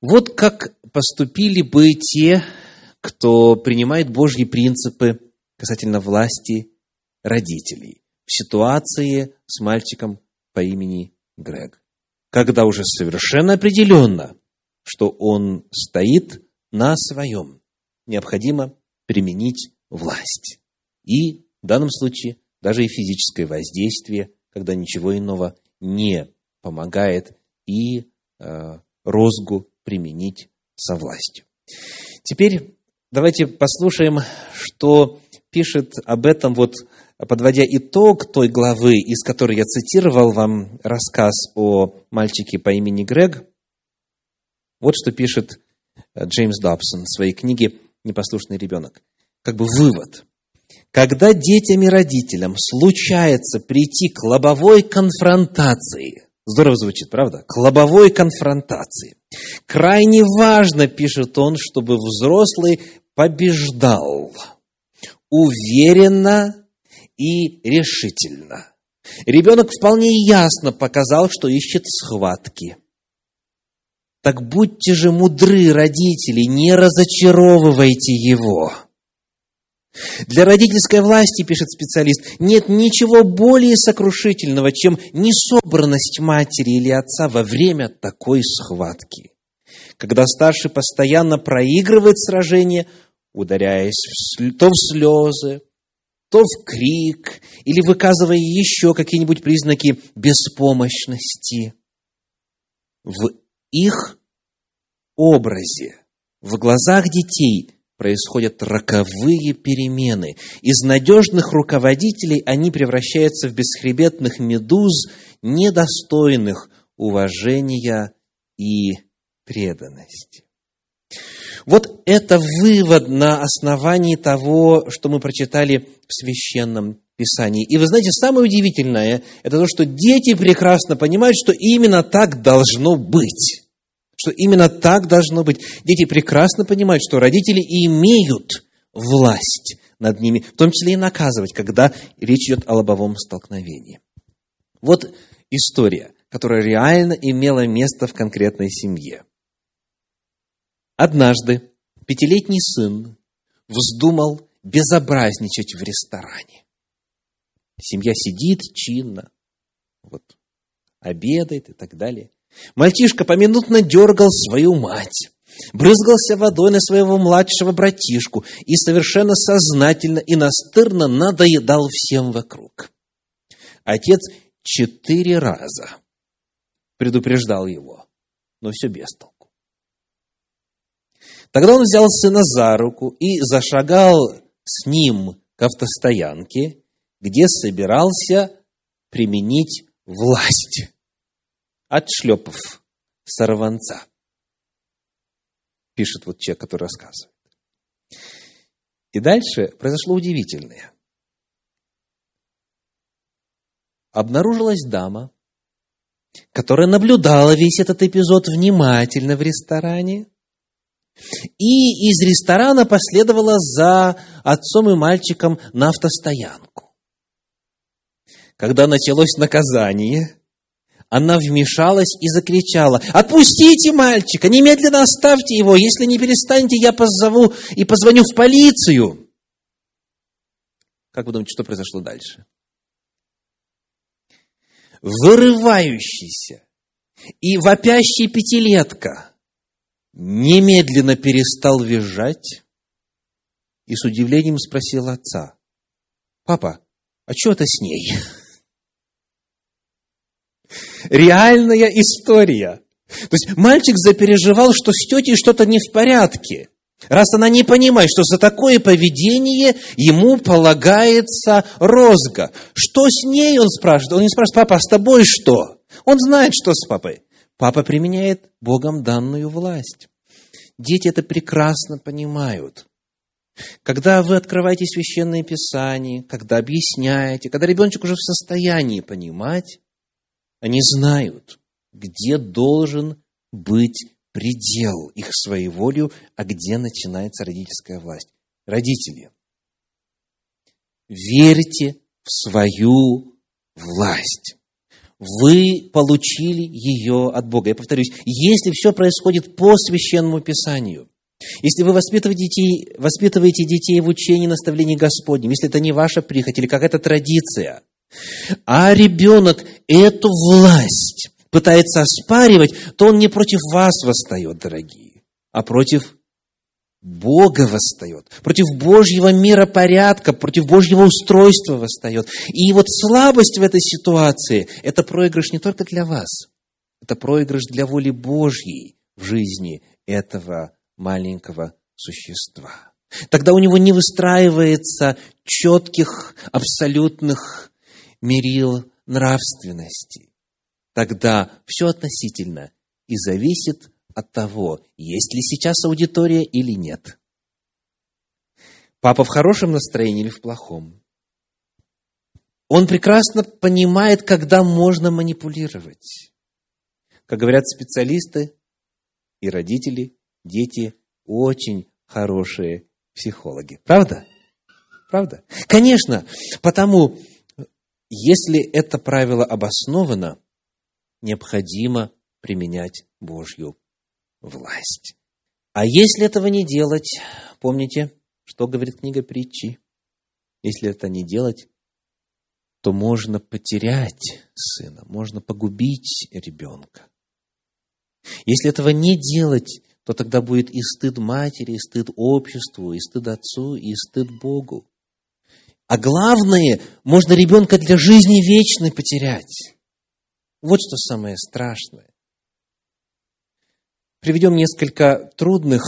Вот как поступили бы те, кто принимает Божьи принципы касательно власти родителей в ситуации с мальчиком по имени Грег. Когда уже совершенно определенно, что он стоит на своем, необходимо применить власть. И в данном случае даже и физическое воздействие когда ничего иного не помогает, и э, розгу применить со властью. Теперь давайте послушаем, что пишет об этом, вот подводя итог той главы, из которой я цитировал вам рассказ о мальчике по имени Грег. Вот что пишет э, Джеймс Добсон в своей книге «Непослушный ребенок». Как бы вывод. Когда детям и родителям случается прийти к лобовой конфронтации, здорово звучит, правда? К лобовой конфронтации. Крайне важно, пишет он, чтобы взрослый побеждал уверенно и решительно. Ребенок вполне ясно показал, что ищет схватки. Так будьте же мудры, родители, не разочаровывайте его. Для родительской власти, пишет специалист, нет ничего более сокрушительного, чем несобранность матери или отца во время такой схватки. Когда старший постоянно проигрывает сражение, ударяясь то в слезы, то в крик, или выказывая еще какие-нибудь признаки беспомощности. В их образе, в глазах детей происходят роковые перемены. Из надежных руководителей они превращаются в бесхребетных медуз, недостойных уважения и преданности. Вот это вывод на основании того, что мы прочитали в Священном Писании. И вы знаете, самое удивительное, это то, что дети прекрасно понимают, что именно так должно быть что именно так должно быть. Дети прекрасно понимают, что родители имеют власть над ними, в том числе и наказывать, когда речь идет о лобовом столкновении. Вот история, которая реально имела место в конкретной семье. Однажды пятилетний сын вздумал безобразничать в ресторане. Семья сидит чинно, вот, обедает и так далее. Мальчишка поминутно дергал свою мать, брызгался водой на своего младшего братишку и совершенно сознательно и настырно надоедал всем вокруг. Отец четыре раза предупреждал его, но все без толку. Тогда он взял сына за руку и зашагал с ним к автостоянке, где собирался применить власть отшлепав сорванца. Пишет вот человек, который рассказывает. И дальше произошло удивительное. Обнаружилась дама, которая наблюдала весь этот эпизод внимательно в ресторане, и из ресторана последовала за отцом и мальчиком на автостоянку. Когда началось наказание, она вмешалась и закричала, «Отпустите мальчика! Немедленно оставьте его! Если не перестанете, я позову и позвоню в полицию!» Как вы думаете, что произошло дальше? Вырывающийся и вопящий пятилетка немедленно перестал визжать и с удивлением спросил отца, «Папа, а что это с ней?» Реальная история. То есть мальчик запереживал, что с тетей что-то не в порядке. Раз она не понимает, что за такое поведение ему полагается розга. Что с ней, он спрашивает. Он не спрашивает, папа, а с тобой что? Он знает, что с папой. Папа применяет Богом данную власть. Дети это прекрасно понимают. Когда вы открываете священное писание, когда объясняете, когда ребеночек уже в состоянии понимать, они знают, где должен быть предел их своей волю, а где начинается родительская власть. Родители, верьте в свою власть. Вы получили ее от Бога. Я повторюсь, если все происходит по священному писанию, если вы воспитываете детей, воспитываете детей в учении наставлений Господнем, если это не ваша прихоть или какая-то традиция, а ребенок эту власть пытается оспаривать, то он не против вас восстает, дорогие, а против Бога восстает, против Божьего миропорядка, против Божьего устройства восстает. И вот слабость в этой ситуации – это проигрыш не только для вас, это проигрыш для воли Божьей в жизни этого маленького существа. Тогда у него не выстраивается четких, абсолютных мерил нравственности. Тогда все относительно и зависит от того, есть ли сейчас аудитория или нет. Папа в хорошем настроении или в плохом. Он прекрасно понимает, когда можно манипулировать. Как говорят специалисты и родители, дети очень хорошие психологи. Правда? Правда? Конечно, потому если это правило обосновано, необходимо применять Божью власть. А если этого не делать, помните, что говорит книга притчи? Если это не делать, то можно потерять сына, можно погубить ребенка. Если этого не делать, то тогда будет и стыд матери, и стыд обществу, и стыд отцу, и стыд Богу. А главное, можно ребенка для жизни вечной потерять. Вот что самое страшное. Приведем несколько трудных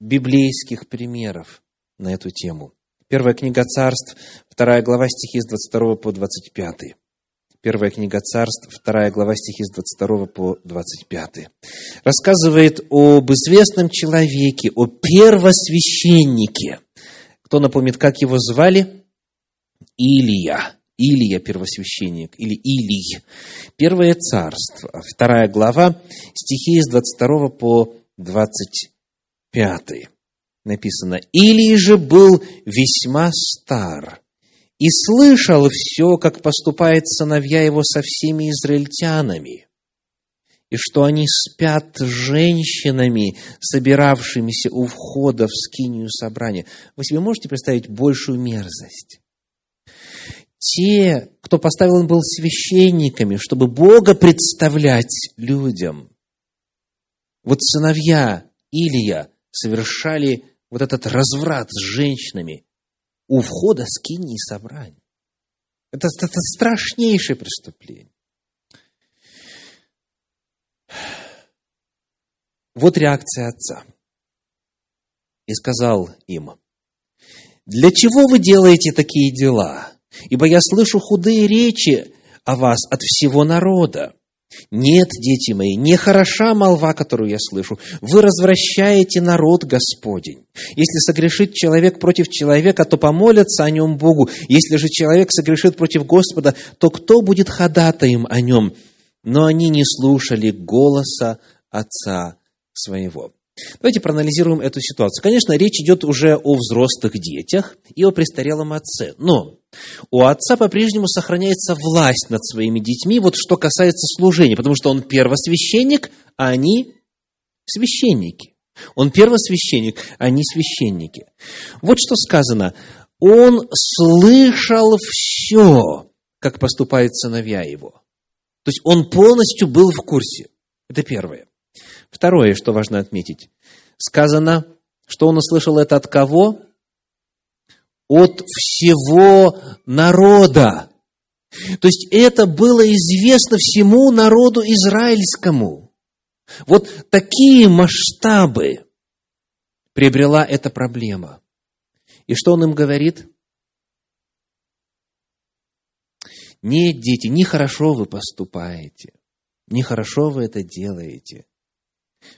библейских примеров на эту тему. Первая книга царств, вторая глава стихи с 22 по 25. Первая книга царств, вторая глава стихи с 22 по 25. Рассказывает об известном человеке, о первосвященнике. Кто напомнит, как его звали? Илия. Илия первосвященник или Илий. Первое царство, вторая глава, стихи с 22 по 25. Написано, Илий же был весьма стар и слышал все, как поступает сыновья его со всеми израильтянами – и что они спят с женщинами, собиравшимися у входа в скинию собрания. Вы себе можете представить большую мерзость? Те, кто поставил им был священниками, чтобы Бога представлять людям. Вот сыновья Илия совершали вот этот разврат с женщинами у входа скинии собрания. Это, это страшнейшее преступление. Вот реакция отца. И сказал им, для чего вы делаете такие дела? Ибо я слышу худые речи о вас от всего народа. Нет, дети мои, не хороша молва, которую я слышу. Вы развращаете народ Господень. Если согрешит человек против человека, то помолятся о нем Богу. Если же человек согрешит против Господа, то кто будет ходатаем о нем? Но они не слушали голоса отца своего. Давайте проанализируем эту ситуацию. Конечно, речь идет уже о взрослых детях и о престарелом отце. Но у отца по-прежнему сохраняется власть над своими детьми, вот что касается служения, потому что он первосвященник, а они священники. Он первосвященник, а они священники. Вот что сказано. Он слышал все, как поступают сыновья его. То есть он полностью был в курсе. Это первое. Второе, что важно отметить. Сказано, что он услышал это от кого? От всего народа. То есть это было известно всему народу израильскому. Вот такие масштабы приобрела эта проблема. И что он им говорит? Нет, дети, нехорошо вы поступаете. Нехорошо вы это делаете.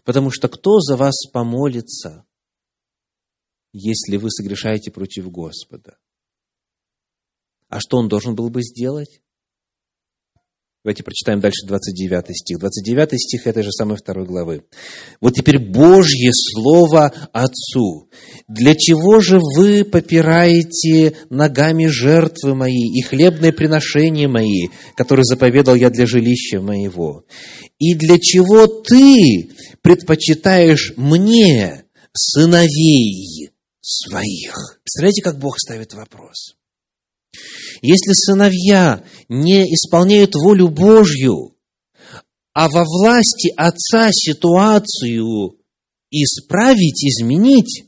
Потому что кто за вас помолится, если вы согрешаете против Господа? А что он должен был бы сделать? Давайте прочитаем дальше 29 стих. 29 стих этой же самой второй главы. Вот теперь Божье Слово Отцу. Для чего же вы попираете ногами жертвы мои и хлебные приношения мои, которые заповедал я для жилища моего? И для чего ты предпочитаешь мне сыновей своих? Представляете, как Бог ставит вопрос? Если сыновья не исполняют волю Божью, а во власти Отца ситуацию исправить, изменить,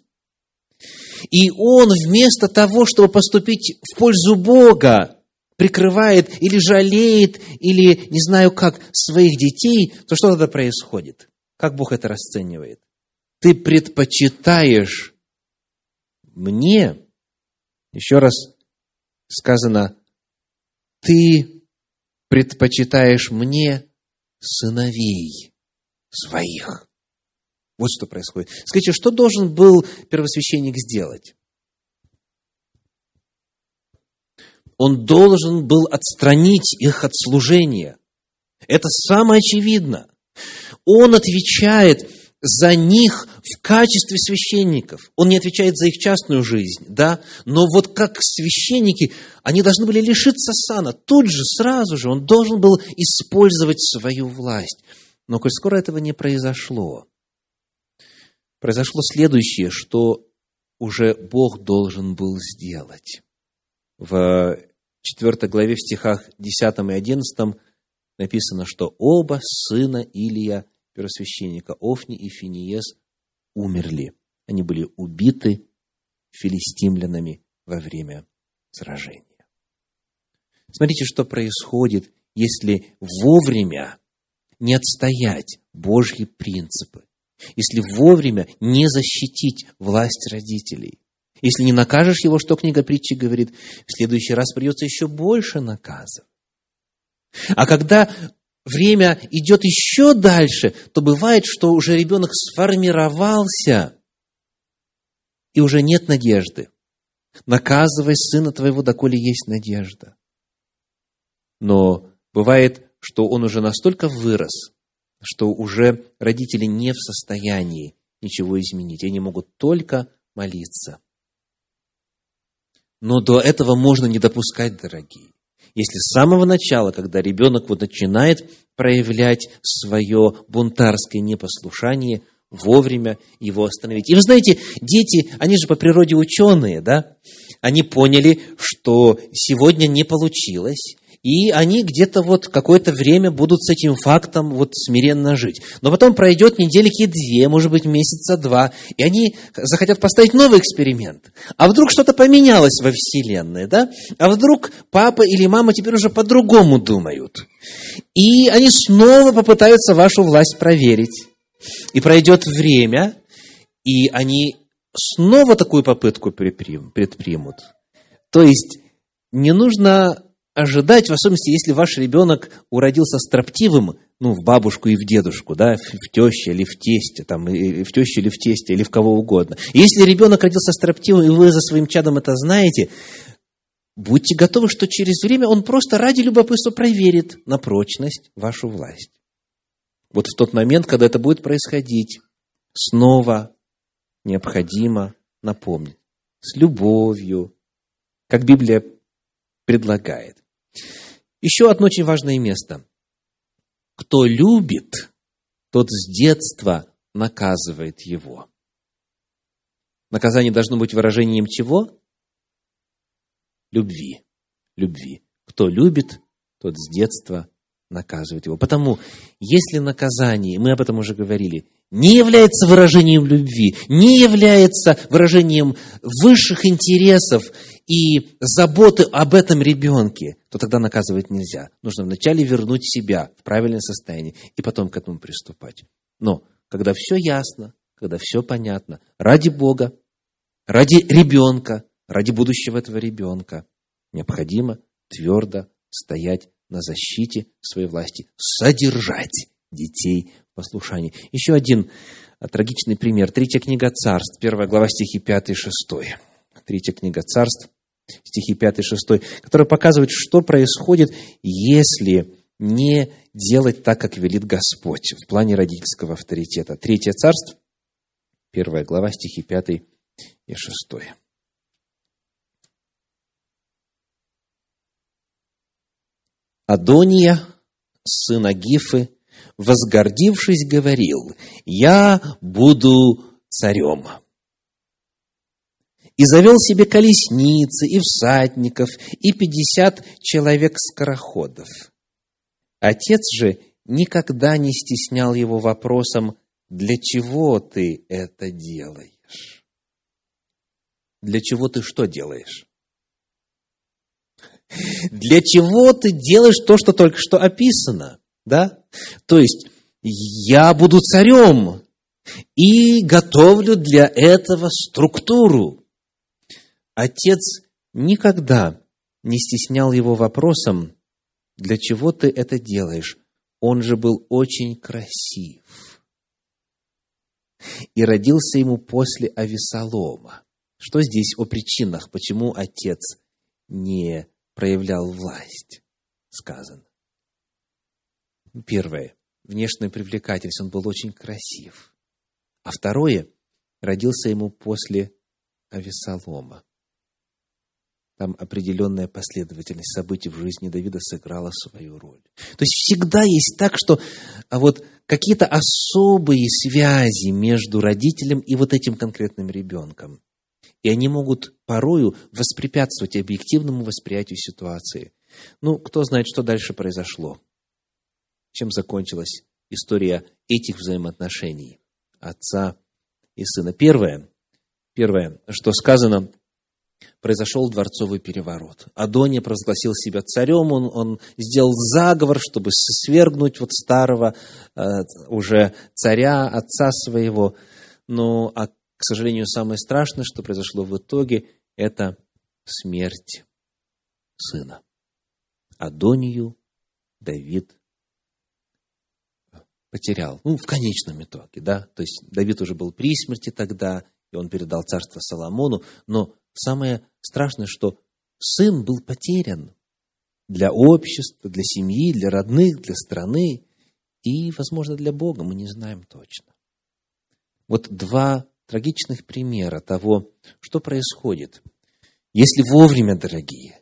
и он вместо того, чтобы поступить в пользу Бога, прикрывает или жалеет, или не знаю как, своих детей, то что тогда происходит? Как Бог это расценивает? Ты предпочитаешь мне, еще раз сказано, «Ты предпочитаешь мне сыновей своих». Вот что происходит. Скажите, что должен был первосвященник сделать? Он должен был отстранить их от служения. Это самое очевидно. Он отвечает за них в качестве священников. Он не отвечает за их частную жизнь, да, но вот как священники, они должны были лишиться сана. Тут же, сразу же, он должен был использовать свою власть. Но коль скоро этого не произошло, произошло следующее, что уже Бог должен был сделать. В 4 главе в стихах 10 и 11 написано, что оба сына Илия, первосвященника Офни и Финиес, умерли. Они были убиты филистимлянами во время сражения. Смотрите, что происходит, если вовремя не отстоять Божьи принципы, если вовремя не защитить власть родителей. Если не накажешь его, что книга притчи говорит, в следующий раз придется еще больше наказывать. А когда время идет еще дальше, то бывает, что уже ребенок сформировался, и уже нет надежды. Наказывай сына твоего, доколе есть надежда. Но бывает, что он уже настолько вырос, что уже родители не в состоянии ничего изменить. Они могут только молиться. Но до этого можно не допускать, дорогие. Если с самого начала, когда ребенок вот начинает проявлять свое бунтарское непослушание, вовремя его остановить. И вы знаете, дети, они же по природе ученые, да? Они поняли, что сегодня не получилось, и они где-то вот какое-то время будут с этим фактом вот смиренно жить. Но потом пройдет недельки две, может быть, месяца два, и они захотят поставить новый эксперимент. А вдруг что-то поменялось во Вселенной, да? А вдруг папа или мама теперь уже по-другому думают. И они снова попытаются вашу власть проверить. И пройдет время, и они снова такую попытку предпримут. То есть не нужно ожидать, в особенности, если ваш ребенок уродился строптивым, ну, в бабушку и в дедушку, да, в, теще или в тесте, там, в тещу или в тесте, или в кого угодно. Если ребенок родился строптивым, и вы за своим чадом это знаете, будьте готовы, что через время он просто ради любопытства проверит на прочность вашу власть. Вот в тот момент, когда это будет происходить, снова необходимо напомнить с любовью, как Библия предлагает. Еще одно очень важное место. Кто любит, тот с детства наказывает его. Наказание должно быть выражением чего? Любви. Любви. Кто любит, тот с детства наказывает его. Потому, если наказание, мы об этом уже говорили, не является выражением любви, не является выражением высших интересов и заботы об этом ребенке, то тогда наказывать нельзя. Нужно вначале вернуть себя в правильное состояние и потом к этому приступать. Но когда все ясно, когда все понятно, ради Бога, ради ребенка, ради будущего этого ребенка, необходимо твердо стоять на защите своей власти, содержать детей в послушании. Еще один трагичный пример. Третья книга Царств, первая глава стихи 5 и 6. Третья книга Царств, стихи 5 и 6, который показывает, что происходит, если не делать так, как велит Господь в плане родительского авторитета. Третье царство, первая глава, стихи 5 и 6. Адония, сына Гифы, возгордившись, говорил, «Я буду царем» и завел себе колесницы, и всадников, и пятьдесят человек-скороходов. Отец же никогда не стеснял его вопросом, для чего ты это делаешь? Для чего ты что делаешь? Для чего ты делаешь то, что только что описано? Да? То есть, я буду царем и готовлю для этого структуру. Отец никогда не стеснял его вопросом, для чего ты это делаешь? Он же был очень красив. И родился ему после Авесолома. Что здесь о причинах, почему отец не проявлял власть, сказано. Первое. Внешняя привлекательность. Он был очень красив. А второе. Родился ему после Авесолома. Там определенная последовательность событий в жизни Давида сыграла свою роль. То есть всегда есть так, что а вот какие-то особые связи между родителем и вот этим конкретным ребенком. И они могут порою воспрепятствовать объективному восприятию ситуации. Ну, кто знает, что дальше произошло. Чем закончилась история этих взаимоотношений отца и сына. Первое, первое, что сказано произошел дворцовый переворот. Адония провозгласил себя царем, он, он сделал заговор, чтобы свергнуть вот старого э, уже царя, отца своего. Но, а, к сожалению, самое страшное, что произошло в итоге, это смерть сына. Адонию Давид потерял. Ну, в конечном итоге, да. То есть Давид уже был при смерти тогда, и он передал царство Соломону, но самое страшное, что сын был потерян для общества, для семьи, для родных, для страны и, возможно, для Бога, мы не знаем точно. Вот два трагичных примера того, что происходит, если вовремя, дорогие,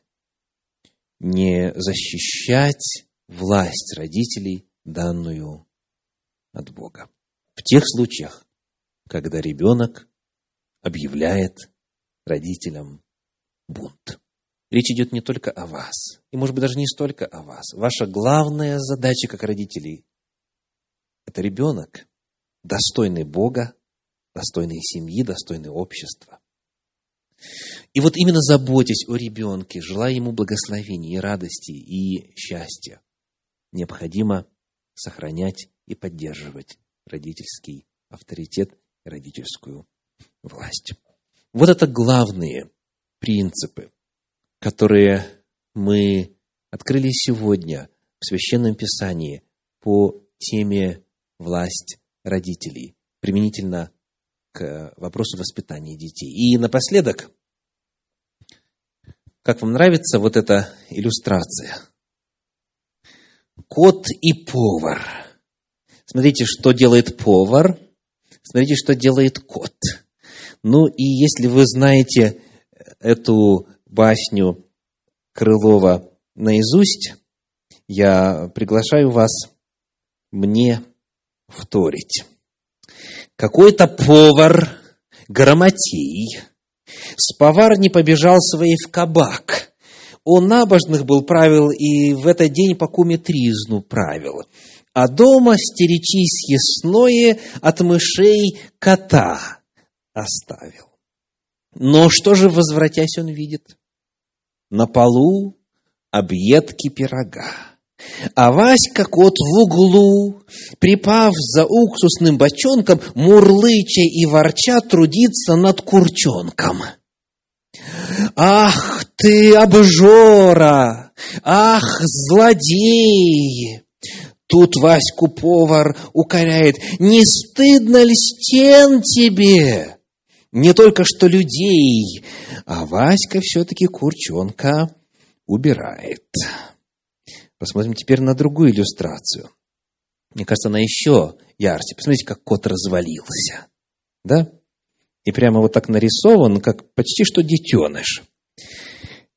не защищать власть родителей, данную от Бога. В тех случаях, когда ребенок объявляет родителям бунт. Речь идет не только о вас, и, может быть, даже не столько о вас. Ваша главная задача как родителей – это ребенок, достойный Бога, достойный семьи, достойный общества. И вот именно заботясь о ребенке, желая ему благословения и радости и счастья, необходимо сохранять и поддерживать родительский авторитет родительскую власть. Вот это главные принципы, которые мы открыли сегодня в Священном Писании по теме «Власть родителей», применительно к вопросу воспитания детей. И напоследок, как вам нравится вот эта иллюстрация? Кот и повар. Смотрите, что делает повар, смотрите, что делает кот – ну и если вы знаете эту басню Крылова наизусть, я приглашаю вас мне вторить. Какой-то повар грамотей с поварни побежал своей в кабак. Он набожных был правил и в этот день по куметризну правил. А дома стеречись ясное от мышей кота оставил. Но что же, возвратясь, он видит? На полу объедки пирога. А Васька кот в углу, припав за уксусным бочонком, мурлыча и ворча трудится над курчонком. Ах ты, обжора! Ах, злодей! Тут Ваську повар укоряет, не стыдно ли стен тебе? не только что людей, а Васька все-таки курчонка убирает. Посмотрим теперь на другую иллюстрацию. Мне кажется, она еще ярче. Посмотрите, как кот развалился. Да? И прямо вот так нарисован, как почти что детеныш.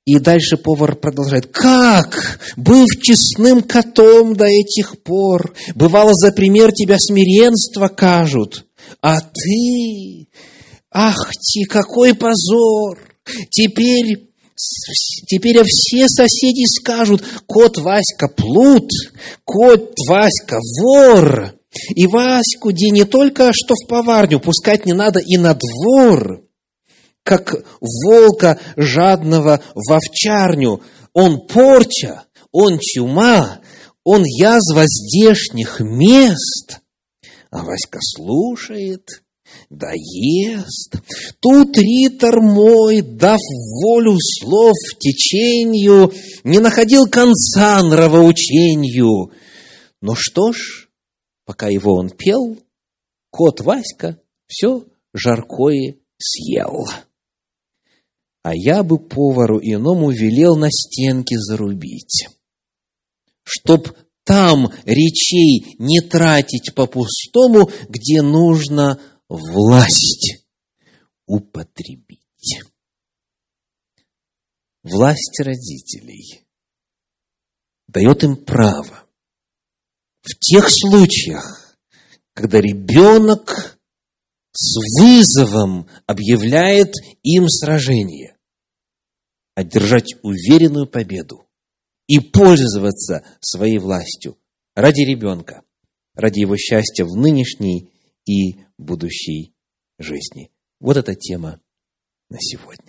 И дальше повар продолжает. Как? Быв честным котом до этих пор, бывало, за пример тебя смиренство кажут, а ты Ах ти, какой позор! Теперь, теперь все соседи скажут, кот Васька плут, кот Васька вор. И Ваську, где не только что в поварню пускать не надо, и на двор, как волка жадного в овчарню. Он порча, он чума, он язва здешних мест. А Васька слушает – да ест. Тут ритор мой, дав волю слов течению, не находил конца нравоучению. Но что ж, пока его он пел, кот Васька все жаркое съел. А я бы повару иному велел на стенке зарубить, чтоб там речей не тратить по-пустому, где нужно власть употребить. Власть родителей дает им право в тех случаях, когда ребенок с вызовом объявляет им сражение, одержать уверенную победу и пользоваться своей властью ради ребенка, ради его счастья в нынешней и будущей жизни. Вот эта тема на сегодня.